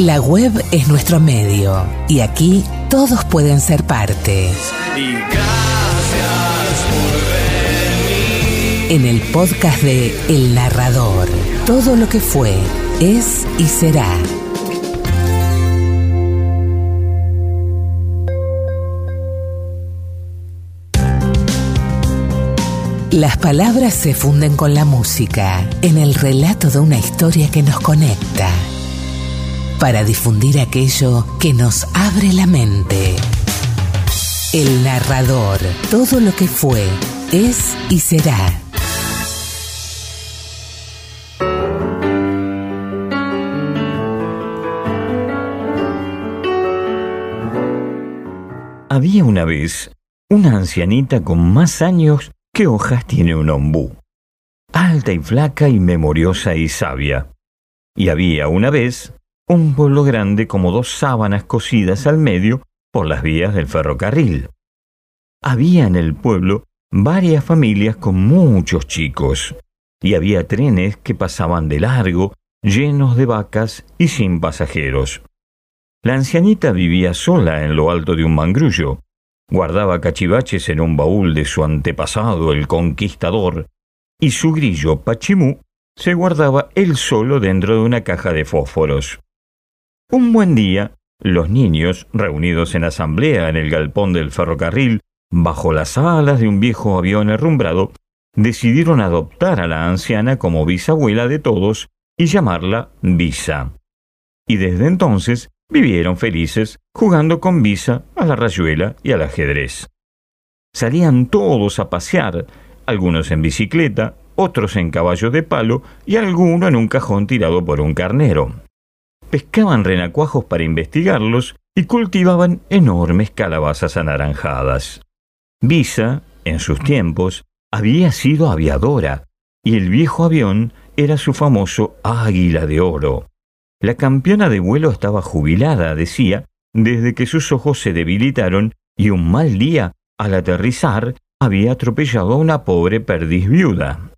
La web es nuestro medio y aquí todos pueden ser parte. Y gracias por venir. En el podcast de El Narrador, todo lo que fue, es y será. Las palabras se funden con la música en el relato de una historia que nos conecta para difundir aquello que nos abre la mente. El narrador, todo lo que fue, es y será. Había una vez una ancianita con más años que hojas tiene un ombú, alta y flaca y memoriosa y sabia. Y había una vez un pueblo grande como dos sábanas cosidas al medio por las vías del ferrocarril. Había en el pueblo varias familias con muchos chicos, y había trenes que pasaban de largo, llenos de vacas y sin pasajeros. La ancianita vivía sola en lo alto de un mangrullo, guardaba cachivaches en un baúl de su antepasado el conquistador, y su grillo Pachimú se guardaba él solo dentro de una caja de fósforos. Un buen día, los niños, reunidos en asamblea en el galpón del ferrocarril, bajo las alas de un viejo avión herrumbrado, decidieron adoptar a la anciana como bisabuela de todos y llamarla Visa. Y desde entonces vivieron felices jugando con Visa a la rayuela y al ajedrez. Salían todos a pasear, algunos en bicicleta, otros en caballo de palo y alguno en un cajón tirado por un carnero pescaban renacuajos para investigarlos y cultivaban enormes calabazas anaranjadas. Visa, en sus tiempos, había sido aviadora, y el viejo avión era su famoso Águila de Oro. La campeona de vuelo estaba jubilada, decía, desde que sus ojos se debilitaron y un mal día, al aterrizar, había atropellado a una pobre perdiz viuda.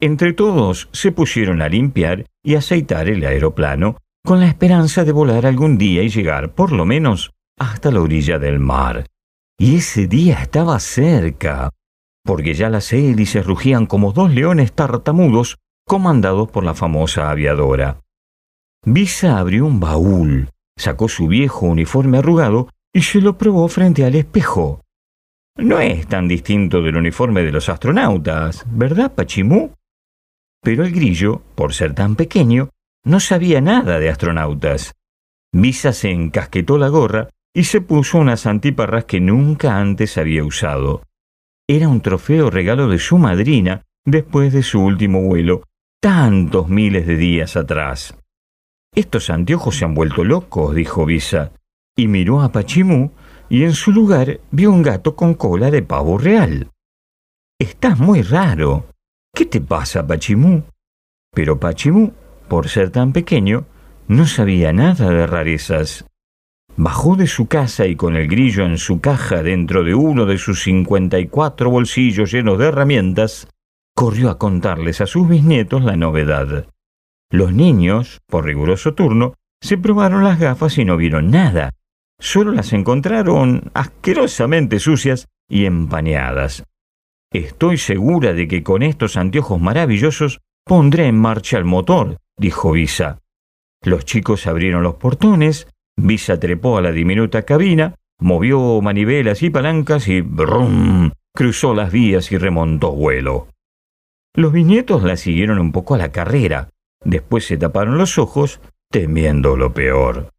Entre todos se pusieron a limpiar y aceitar el aeroplano con la esperanza de volar algún día y llegar, por lo menos, hasta la orilla del mar. Y ese día estaba cerca, porque ya las hélices rugían como dos leones tartamudos comandados por la famosa aviadora. Visa abrió un baúl, sacó su viejo uniforme arrugado y se lo probó frente al espejo. No es tan distinto del uniforme de los astronautas, ¿verdad, Pachimú? Pero el grillo, por ser tan pequeño, no sabía nada de astronautas. Visa se encasquetó la gorra y se puso unas antiparras que nunca antes había usado. Era un trofeo regalo de su madrina después de su último vuelo, tantos miles de días atrás. Estos anteojos se han vuelto locos, dijo Visa, y miró a Pachimú, y en su lugar vio un gato con cola de pavo real. Estás muy raro. ¿Qué te pasa, Pachimú? Pero Pachimú por ser tan pequeño, no sabía nada de rarezas. Bajó de su casa y con el grillo en su caja dentro de uno de sus cincuenta y cuatro bolsillos llenos de herramientas, corrió a contarles a sus bisnietos la novedad. Los niños, por riguroso turno, se probaron las gafas y no vieron nada. Solo las encontraron asquerosamente sucias y empañadas. Estoy segura de que con estos anteojos maravillosos pondré en marcha el motor, dijo Visa. Los chicos abrieron los portones, Visa trepó a la diminuta cabina, movió manivelas y palancas y brum, cruzó las vías y remontó vuelo. Los viñetos la siguieron un poco a la carrera, después se taparon los ojos, temiendo lo peor.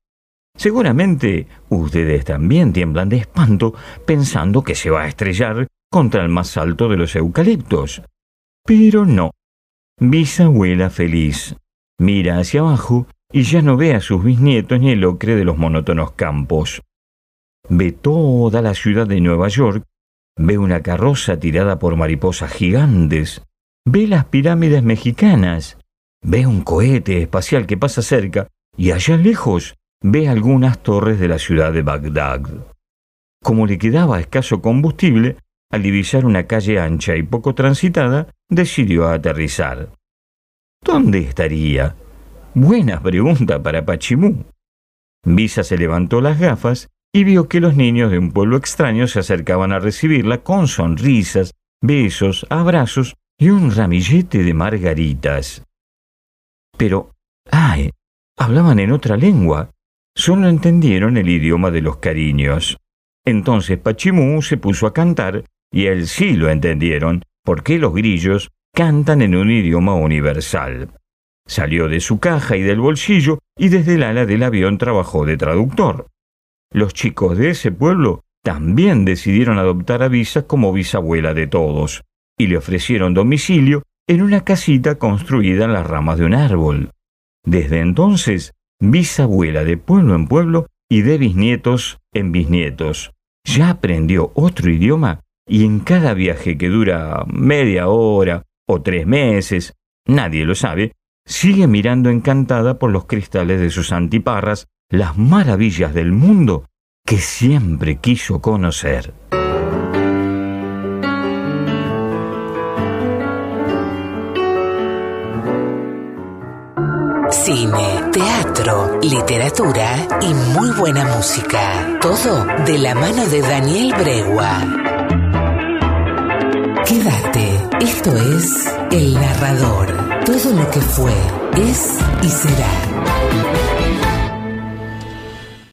Seguramente ustedes también tiemblan de espanto pensando que se va a estrellar contra el más alto de los eucaliptos. Pero no. Visa vuela feliz, Mira hacia abajo y ya no ve a sus bisnietos ni el ocre de los monótonos campos. Ve toda la ciudad de Nueva York, ve una carroza tirada por mariposas gigantes, ve las pirámides mexicanas, ve un cohete espacial que pasa cerca y allá lejos ve algunas torres de la ciudad de Bagdad. Como le quedaba escaso combustible, al divisar una calle ancha y poco transitada, decidió aterrizar. ¿Dónde estaría? Buena pregunta para Pachimú. Visa se levantó las gafas y vio que los niños de un pueblo extraño se acercaban a recibirla con sonrisas, besos, abrazos y un ramillete de margaritas. Pero, ¡ay! Hablaban en otra lengua. Solo entendieron el idioma de los cariños. Entonces Pachimú se puso a cantar y él sí lo entendieron, porque los grillos cantan en un idioma universal. Salió de su caja y del bolsillo y desde el ala del avión trabajó de traductor. Los chicos de ese pueblo también decidieron adoptar a Visa como bisabuela de todos y le ofrecieron domicilio en una casita construida en las ramas de un árbol. Desde entonces, bisabuela de pueblo en pueblo y de bisnietos en bisnietos. Ya aprendió otro idioma y en cada viaje que dura media hora o tres meses, nadie lo sabe, sigue mirando encantada por los cristales de sus antiparras las maravillas del mundo que siempre quiso conocer. Cine, teatro, literatura y muy buena música. Todo de la mano de Daniel Bregua. Quédate, esto es El Narrador. Todo lo que fue, es y será.